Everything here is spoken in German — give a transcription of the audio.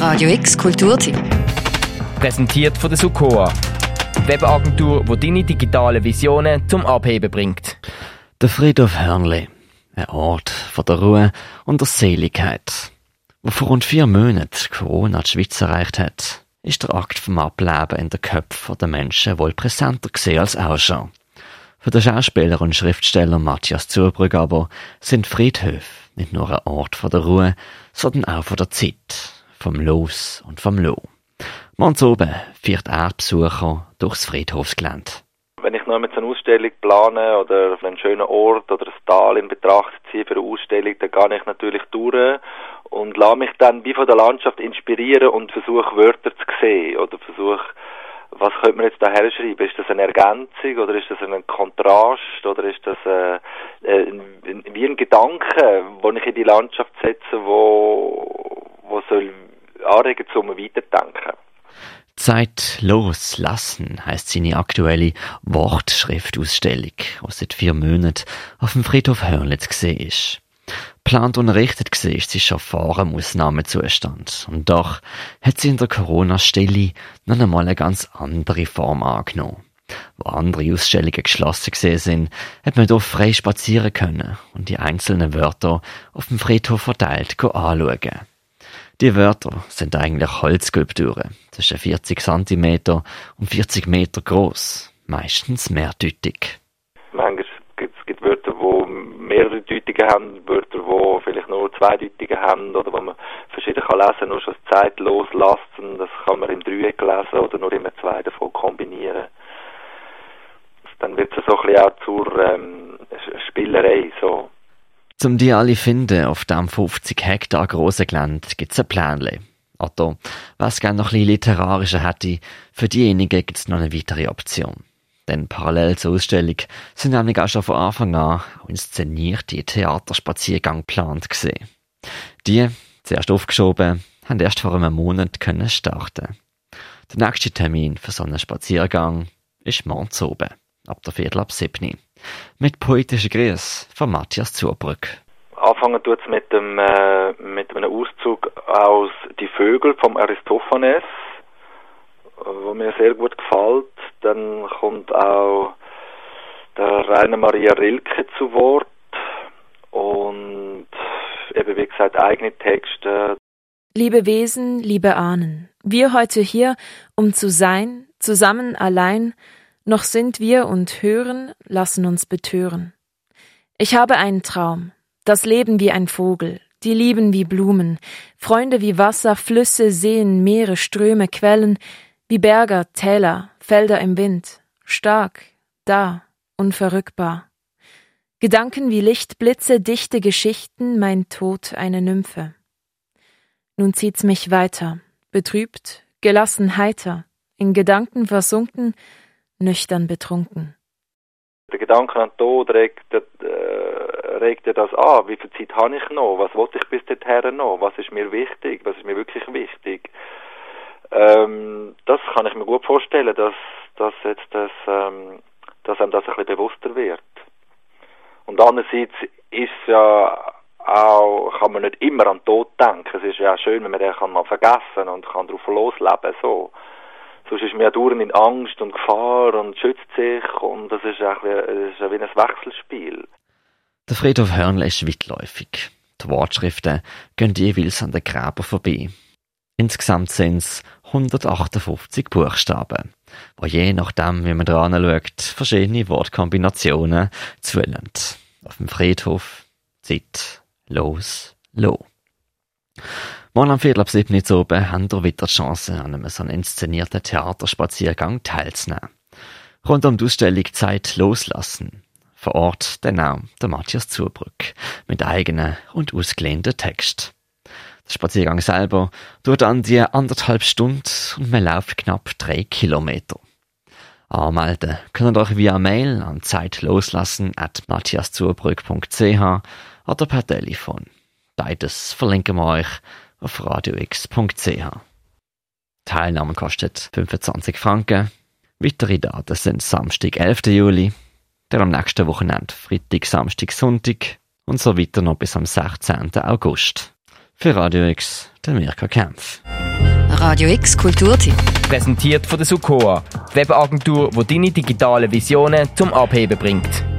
Radio X Kulturtipp. Präsentiert von der Sukoa. Die Webagentur, die deine digitalen Visionen zum Abheben bringt. Der Friedhof Hörnli. Ein Ort von der Ruhe und der Seligkeit. Wo vor rund vier Monaten Corona die Schweiz erreicht hat, ist der Akt vom Ableben in den Köpfen der Menschen wohl präsenter gesehen als auch schon. Für den Schauspieler und Schriftsteller Matthias Zurbrügg aber sind Friedhöfe nicht nur ein Ort von der Ruhe, sondern auch von der Zeit, vom Los und vom Lo. Morgens oben führt er durchs Friedhofsgelände. Wenn ich noch mit eine Ausstellung plane oder einen schönen Ort oder ein Tal in Betracht ziehe für eine Ausstellung, dann gehe ich natürlich durch und lasse mich dann wie von der Landschaft inspirieren und versuche Wörter zu sehen oder versuche was könnte man jetzt da herschreiben? Ist das eine Ergänzung oder ist das ein Kontrast oder ist das äh, äh, wie ein Gedanke, den ich in die Landschaft setze, wo, wo soll anregen zum Weiterdenken? Zeit loslassen heißt seine aktuelle Wortschriftausstellung, die seit vier Monaten auf dem Friedhof Hörnitz gesehen ist. Plant und errichtet war sie schon vor dem Ausnahmezustand. Und doch hat sie in der Corona-Stelle noch einmal eine ganz andere Form angenommen. Wo andere Ausstellungen geschlossen gesehen sind, hat man hier frei spazieren können und die einzelnen Wörter auf dem Friedhof verteilt anschauen. Die Wörter sind eigentlich Holzskulpturen, zwischen 40 cm und 40 Meter groß, meistens mehrdeutig. Manchmal gibt es Wörter, die mehrere Deutungen haben, Wörter, die vielleicht nur zwei Deutungen haben oder wo man verschieden kann lesen, nur schon Zeit loslassen, das kann man im Dreieck lesen oder nur immer zwei davon kombinieren. Dann wird es so ein bisschen auch zur ähm, Spielerei, so. Zum die alle finden auf dem 50 Hektar grossen Gelände gibt's ein Plänle. Oder, was gerne noch ein literarischer hätte, für diejenigen gibt's noch eine weitere Option. Denn parallel zur Ausstellung sind nämlich auch schon von Anfang an inszenierte Theaterspaziergang geplant gesehen. Die, zuerst aufgeschoben, haben erst vor einem Monat können starten. Der nächste Termin für so einen Spaziergang ist morgens oben, ab der Viertel ab 7 mit poetischen Grüßen von Matthias Zurbrück. Anfangen tut es mit, dem, äh, mit einem Auszug aus Die Vögel vom Aristophanes, wo mir sehr gut gefällt. Dann kommt auch der Rainer Maria Rilke zu Wort und eben wie gesagt eigene Texte. Liebe Wesen, liebe Ahnen, wir heute hier, um zu sein, zusammen allein, noch sind wir und hören, lassen uns betören. Ich habe einen Traum, das Leben wie ein Vogel, die Lieben wie Blumen, Freunde wie Wasser, Flüsse, Seen, Meere, Ströme, Quellen, wie Berger, Täler, Felder im Wind, stark, da, unverrückbar. Gedanken wie Lichtblitze, dichte Geschichten, mein Tod eine Nymphe. Nun zieht's mich weiter, betrübt, gelassen, heiter, in Gedanken versunken, nüchtern betrunken. Der Gedanke an den Tod regt, äh, regt das an. Wie viel Zeit habe ich noch? Was wollte ich bis dahin noch? Was ist mir wichtig? Was ist mir wirklich wichtig? Ähm, das kann ich mir gut vorstellen, dass, dass jetzt das, ähm, dass einem das ein bisschen bewusster wird. Und andererseits ist ja auch, kann man nicht immer an den Tod denken. Es ist ja schön, wenn man den kann mal vergessen und kann darauf losleben, so. Sonst ist man ja in Angst und Gefahr und schützt sich und das ist, auch wie, wie ein Wechselspiel. Der Friedhof Hörnle ist weitläufig. Die Wortschriften gehen jeweils an den Gräber vorbei. Insgesamt sind es 158 Buchstaben, wo je nachdem, wie man dran schaut, verschiedene Wortkombinationen zwillen. Auf dem Friedhof Zeit, los, lo. Morgen am Viertel ab sieben Uhr oben haben wir wieder die Chance, an einem so inszenierten Theaterspaziergang teilzunehmen. Rund um die Ausstellung Zeit loslassen. Vor Ort der Name der Matthias Zurbrück mit eigenen und ausgelehnten Text. Der Spaziergang selber dauert an die anderthalb Stunden und man läuft knapp drei Kilometer. Anmelden können euch via Mail an zeitloslassen at matthiaszurbrück.ch oder per Telefon. Beides verlinken wir euch auf radiox.ch. Teilnahme kostet 25 Franken. Weitere Daten sind Samstag, 11. Juli, dann am nächsten Wochenende Freitag, Samstag, Sonntag und so weiter noch bis am 16. August. Für Radio X, der Mirka Kempf. Radio X Kulturtipp. Präsentiert von der Sukoa, die Webagentur, die deine digitalen Visionen zum Abheben bringt.